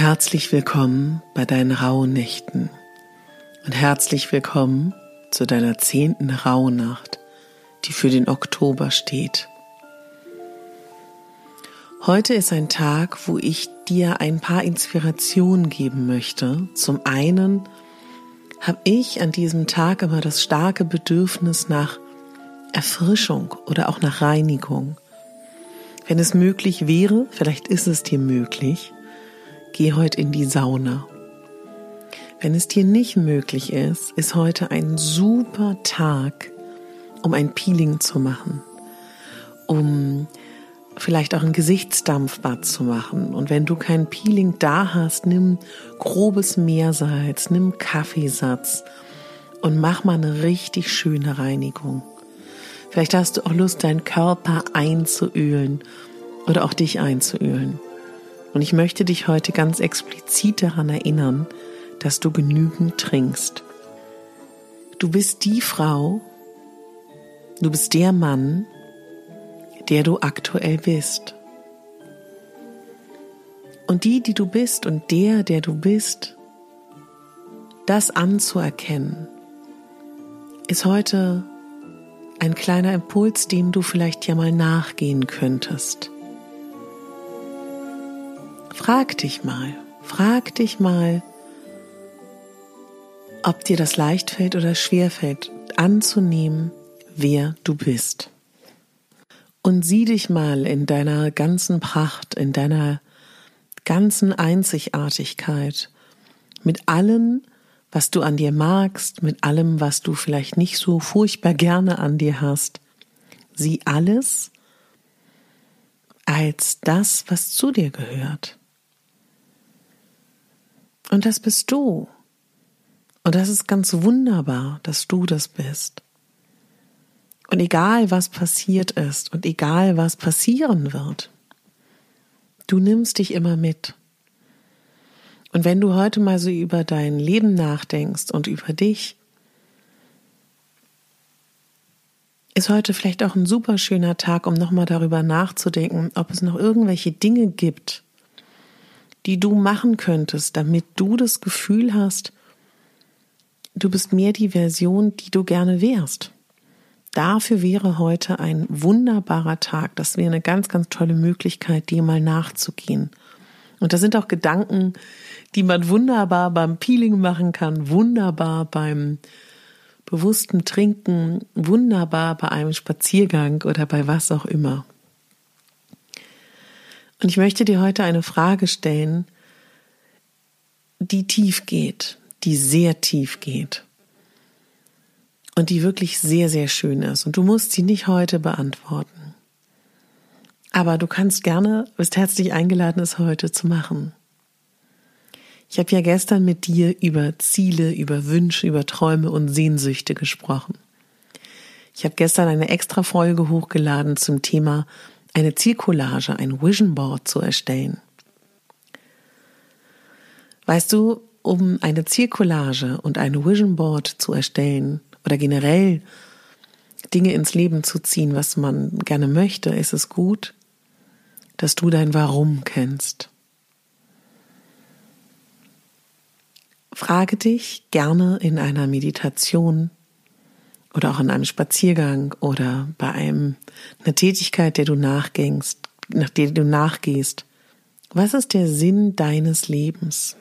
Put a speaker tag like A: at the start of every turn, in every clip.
A: Herzlich willkommen bei deinen Rauhnächten und herzlich willkommen zu deiner zehnten Rauhnacht, die für den Oktober steht. Heute ist ein Tag, wo ich dir ein paar Inspirationen geben möchte. Zum einen habe ich an diesem Tag immer das starke Bedürfnis nach Erfrischung oder auch nach Reinigung. Wenn es möglich wäre, vielleicht ist es dir möglich, geh heute in die Sauna. Wenn es dir nicht möglich ist, ist heute ein super Tag, um ein Peeling zu machen, um vielleicht auch ein Gesichtsdampfbad zu machen. Und wenn du kein Peeling da hast, nimm grobes Meersalz, nimm Kaffeesatz und mach mal eine richtig schöne Reinigung. Vielleicht hast du auch Lust, deinen Körper einzuölen oder auch dich einzuölen. Und ich möchte dich heute ganz explizit daran erinnern, dass du genügend trinkst. Du bist die Frau, du bist der Mann, der du aktuell bist. Und die, die du bist und der, der du bist, das anzuerkennen, ist heute ein kleiner Impuls, dem du vielleicht ja mal nachgehen könntest. Frag dich mal, frag dich mal, ob dir das leicht fällt oder schwer fällt, anzunehmen, wer du bist. Und sieh dich mal in deiner ganzen Pracht, in deiner ganzen Einzigartigkeit, mit allem, was du an dir magst, mit allem, was du vielleicht nicht so furchtbar gerne an dir hast. Sieh alles als das, was zu dir gehört. Und das bist du. Und das ist ganz wunderbar, dass du das bist. Und egal was passiert ist und egal was passieren wird, du nimmst dich immer mit. Und wenn du heute mal so über dein Leben nachdenkst und über dich, ist heute vielleicht auch ein super schöner Tag, um nochmal darüber nachzudenken, ob es noch irgendwelche Dinge gibt, die du machen könntest, damit du das Gefühl hast, du bist mehr die Version, die du gerne wärst. Dafür wäre heute ein wunderbarer Tag. Das wäre eine ganz, ganz tolle Möglichkeit, dir mal nachzugehen. Und das sind auch Gedanken, die man wunderbar beim Peeling machen kann, wunderbar beim bewussten Trinken, wunderbar bei einem Spaziergang oder bei was auch immer. Und ich möchte dir heute eine Frage stellen, die tief geht, die sehr tief geht und die wirklich sehr, sehr schön ist. Und du musst sie nicht heute beantworten. Aber du kannst gerne, bist herzlich eingeladen, es heute zu machen. Ich habe ja gestern mit dir über Ziele, über Wünsche, über Träume und Sehnsüchte gesprochen. Ich habe gestern eine extra Folge hochgeladen zum Thema eine Zielcollage, ein Vision Board zu erstellen. Weißt du, um eine Zielcollage und ein Vision Board zu erstellen oder generell Dinge ins Leben zu ziehen, was man gerne möchte, ist es gut, dass du dein Warum kennst. Frage dich gerne in einer Meditation, oder auch in einem Spaziergang oder bei einem, einer Tätigkeit, der du nachgängst, nach der du nachgehst. Was ist der Sinn deines Lebens?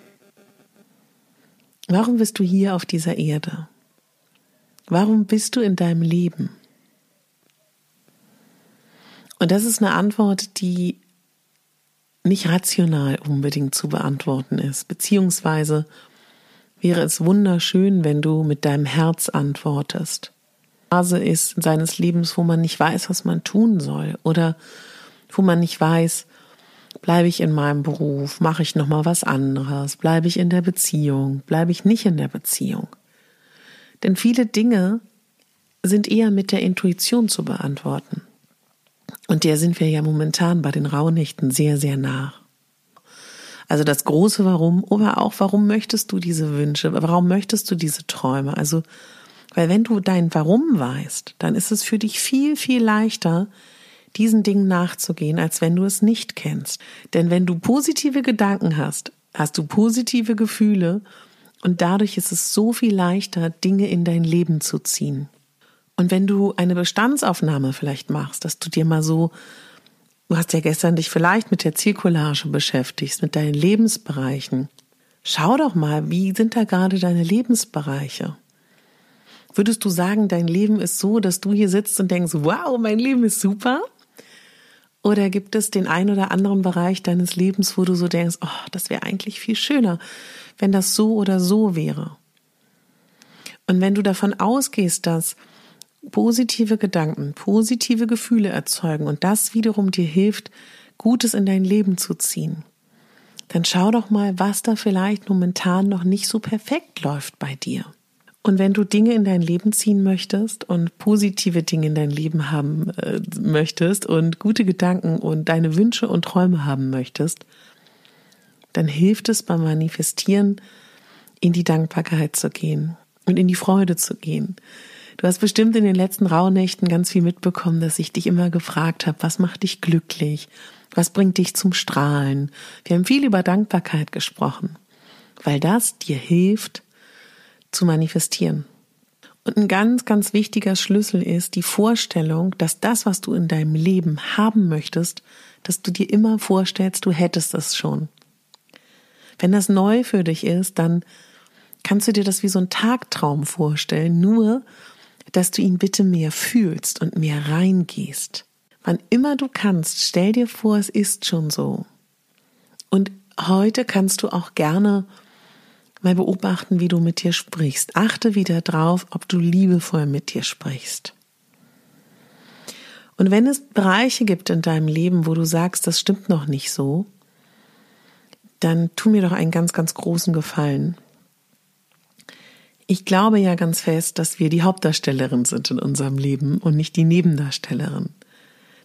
A: Warum bist du hier auf dieser Erde? Warum bist du in deinem Leben? Und das ist eine Antwort, die nicht rational unbedingt zu beantworten ist, beziehungsweise wäre es wunderschön, wenn du mit deinem Herz antwortest. Phase ist seines Lebens, wo man nicht weiß, was man tun soll oder wo man nicht weiß, bleibe ich in meinem Beruf, mache ich noch mal was anderes, bleibe ich in der Beziehung, bleibe ich nicht in der Beziehung. Denn viele Dinge sind eher mit der Intuition zu beantworten. Und der sind wir ja momentan bei den Rauhnächten sehr, sehr nah. Also das große Warum, aber auch warum möchtest du diese Wünsche, warum möchtest du diese Träume? Also weil wenn du dein Warum weißt, dann ist es für dich viel, viel leichter, diesen Dingen nachzugehen, als wenn du es nicht kennst. Denn wenn du positive Gedanken hast, hast du positive Gefühle und dadurch ist es so viel leichter, Dinge in dein Leben zu ziehen. Und wenn du eine Bestandsaufnahme vielleicht machst, dass du dir mal so, du hast ja gestern dich vielleicht mit der Zielcollage beschäftigst, mit deinen Lebensbereichen. Schau doch mal, wie sind da gerade deine Lebensbereiche? Würdest du sagen, dein Leben ist so, dass du hier sitzt und denkst, wow, mein Leben ist super? Oder gibt es den einen oder anderen Bereich deines Lebens, wo du so denkst, oh, das wäre eigentlich viel schöner, wenn das so oder so wäre? Und wenn du davon ausgehst, dass positive Gedanken, positive Gefühle erzeugen und das wiederum dir hilft, Gutes in dein Leben zu ziehen, dann schau doch mal, was da vielleicht momentan noch nicht so perfekt läuft bei dir. Und wenn du Dinge in dein Leben ziehen möchtest und positive Dinge in dein Leben haben äh, möchtest und gute Gedanken und deine Wünsche und Träume haben möchtest, dann hilft es beim Manifestieren, in die Dankbarkeit zu gehen und in die Freude zu gehen. Du hast bestimmt in den letzten Rauhnächten ganz viel mitbekommen, dass ich dich immer gefragt habe, was macht dich glücklich? Was bringt dich zum Strahlen? Wir haben viel über Dankbarkeit gesprochen, weil das dir hilft, zu manifestieren. Und ein ganz, ganz wichtiger Schlüssel ist die Vorstellung, dass das, was du in deinem Leben haben möchtest, dass du dir immer vorstellst, du hättest es schon. Wenn das neu für dich ist, dann kannst du dir das wie so ein Tagtraum vorstellen, nur dass du ihn bitte mehr fühlst und mehr reingehst. Wann immer du kannst, stell dir vor, es ist schon so. Und heute kannst du auch gerne Mal beobachten, wie du mit dir sprichst. Achte wieder drauf, ob du liebevoll mit dir sprichst. Und wenn es Bereiche gibt in deinem Leben, wo du sagst, das stimmt noch nicht so, dann tu mir doch einen ganz, ganz großen Gefallen. Ich glaube ja ganz fest, dass wir die Hauptdarstellerin sind in unserem Leben und nicht die Nebendarstellerin.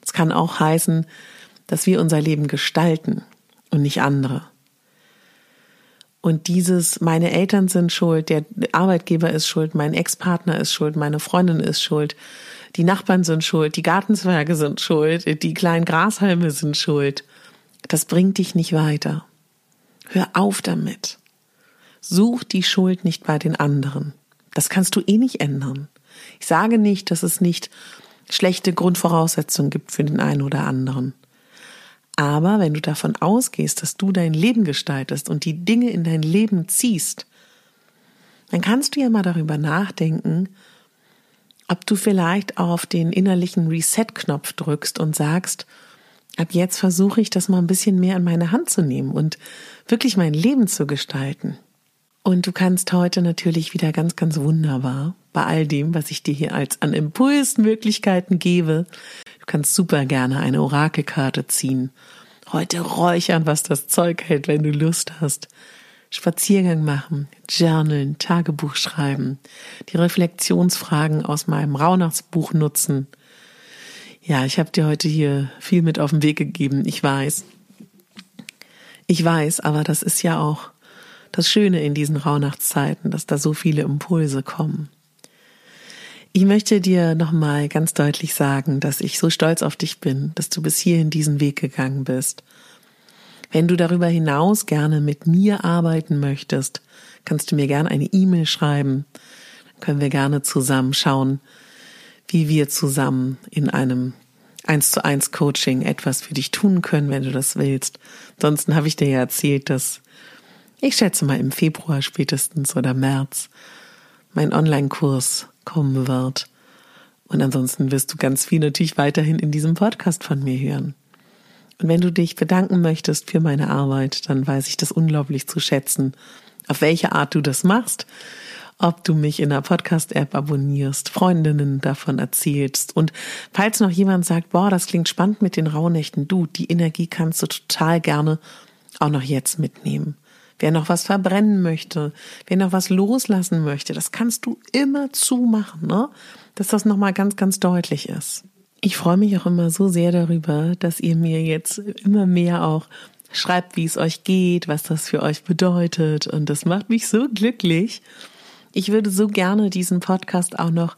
A: Das kann auch heißen, dass wir unser Leben gestalten und nicht andere. Und dieses, meine Eltern sind schuld, der Arbeitgeber ist schuld, mein Ex-Partner ist schuld, meine Freundin ist schuld, die Nachbarn sind schuld, die Gartenzwerge sind schuld, die kleinen Grashalme sind schuld. Das bringt dich nicht weiter. Hör auf damit. Such die Schuld nicht bei den anderen. Das kannst du eh nicht ändern. Ich sage nicht, dass es nicht schlechte Grundvoraussetzungen gibt für den einen oder anderen. Aber wenn du davon ausgehst, dass du dein Leben gestaltest und die Dinge in dein Leben ziehst, dann kannst du ja mal darüber nachdenken, ob du vielleicht auf den innerlichen Reset-Knopf drückst und sagst, ab jetzt versuche ich das mal ein bisschen mehr in meine Hand zu nehmen und wirklich mein Leben zu gestalten. Und du kannst heute natürlich wieder ganz, ganz wunderbar bei all dem, was ich dir hier als an Impulsmöglichkeiten gebe, Du kannst super gerne eine Orakelkarte ziehen. Heute räuchern, was das Zeug hält, wenn du Lust hast. Spaziergang machen, journalen, Tagebuch schreiben, die Reflexionsfragen aus meinem Rauhnachtsbuch nutzen. Ja, ich habe dir heute hier viel mit auf den Weg gegeben, ich weiß. Ich weiß, aber das ist ja auch das Schöne in diesen Rauhnachtszeiten, dass da so viele Impulse kommen. Ich möchte dir nochmal ganz deutlich sagen, dass ich so stolz auf dich bin, dass du bis hierhin diesen Weg gegangen bist. Wenn du darüber hinaus gerne mit mir arbeiten möchtest, kannst du mir gerne eine E-Mail schreiben. Dann können wir gerne zusammen schauen, wie wir zusammen in einem eins zu eins Coaching etwas für dich tun können, wenn du das willst. Ansonsten habe ich dir ja erzählt, dass ich schätze mal im Februar spätestens oder März mein Online-Kurs kommen wird. Und ansonsten wirst du ganz viel natürlich weiterhin in diesem Podcast von mir hören. Und wenn du dich bedanken möchtest für meine Arbeit, dann weiß ich das unglaublich zu schätzen, auf welche Art du das machst, ob du mich in der Podcast-App abonnierst, Freundinnen davon erzählst und falls noch jemand sagt, boah, das klingt spannend mit den Rauhnächten, du, die Energie kannst du total gerne auch noch jetzt mitnehmen. Wer noch was verbrennen möchte, wer noch was loslassen möchte, das kannst du immer zumachen, ne? Dass das nochmal ganz, ganz deutlich ist. Ich freue mich auch immer so sehr darüber, dass ihr mir jetzt immer mehr auch schreibt, wie es euch geht, was das für euch bedeutet. Und das macht mich so glücklich. Ich würde so gerne diesen Podcast auch noch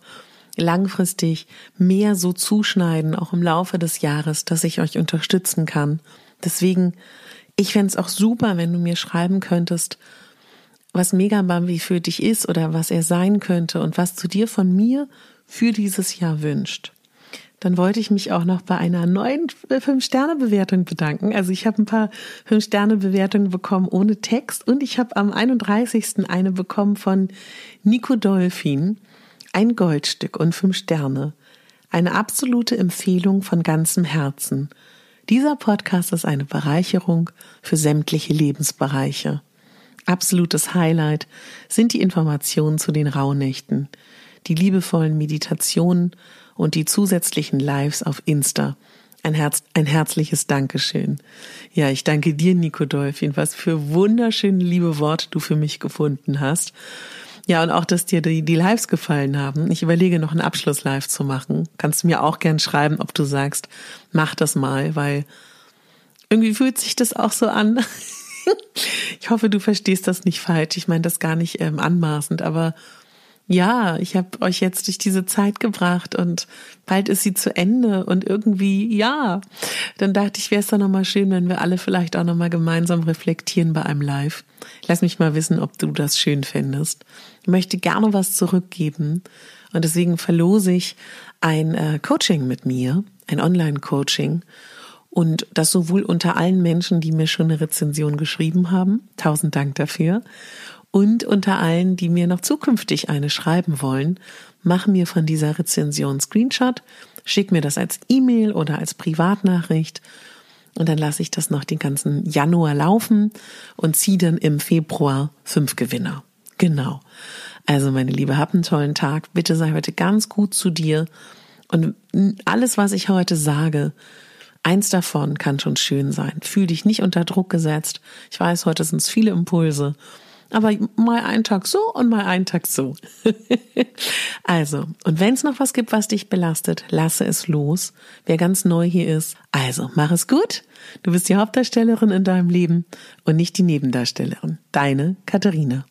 A: langfristig mehr so zuschneiden, auch im Laufe des Jahres, dass ich euch unterstützen kann. Deswegen Ich fände es auch super, wenn du mir schreiben könntest, was Megabambi für dich ist oder was er sein könnte und was du dir von mir für dieses Jahr wünscht. Dann wollte ich mich auch noch bei einer neuen Fünf-Sterne-Bewertung bedanken. Also ich habe ein paar Fünf-Sterne-Bewertungen bekommen ohne Text und ich habe am 31. eine bekommen von Nico Dolphin. Ein Goldstück und fünf Sterne. Eine absolute Empfehlung von ganzem Herzen. Dieser Podcast ist eine Bereicherung für sämtliche Lebensbereiche. Absolutes Highlight sind die Informationen zu den Rauhnächten, die liebevollen Meditationen und die zusätzlichen Lives auf Insta. Ein, Herz, ein herzliches Dankeschön. Ja, ich danke dir, Nico Dolphin, was für wunderschöne liebe Worte du für mich gefunden hast. Ja, und auch, dass dir die, die Lives gefallen haben. Ich überlege noch einen Abschluss-Live zu machen. Kannst du mir auch gern schreiben, ob du sagst, mach das mal, weil irgendwie fühlt sich das auch so an. ich hoffe, du verstehst das nicht falsch. Ich meine das gar nicht ähm, anmaßend, aber ja, ich habe euch jetzt durch diese Zeit gebracht und bald ist sie zu Ende und irgendwie ja, dann dachte ich, wäre es doch nochmal schön, wenn wir alle vielleicht auch nochmal gemeinsam reflektieren bei einem Live. Lass mich mal wissen, ob du das schön findest. Ich möchte gerne was zurückgeben und deswegen verlose ich ein äh, Coaching mit mir, ein Online-Coaching und das sowohl unter allen Menschen, die mir schon eine Rezension geschrieben haben. Tausend Dank dafür und unter allen, die mir noch zukünftig eine schreiben wollen, mach mir von dieser Rezension Screenshot, schick mir das als E-Mail oder als Privatnachricht und dann lasse ich das noch den ganzen Januar laufen und ziehe dann im Februar fünf Gewinner. Genau. Also meine Liebe, hab einen tollen Tag. Bitte sei heute ganz gut zu dir. Und alles, was ich heute sage, eins davon kann schon schön sein. Fühl dich nicht unter Druck gesetzt. Ich weiß, heute sind es viele Impulse. Aber mal einen Tag so und mal einen Tag so. also, und wenn es noch was gibt, was dich belastet, lasse es los. Wer ganz neu hier ist, also mach es gut. Du bist die Hauptdarstellerin in deinem Leben und nicht die Nebendarstellerin. Deine Katharina.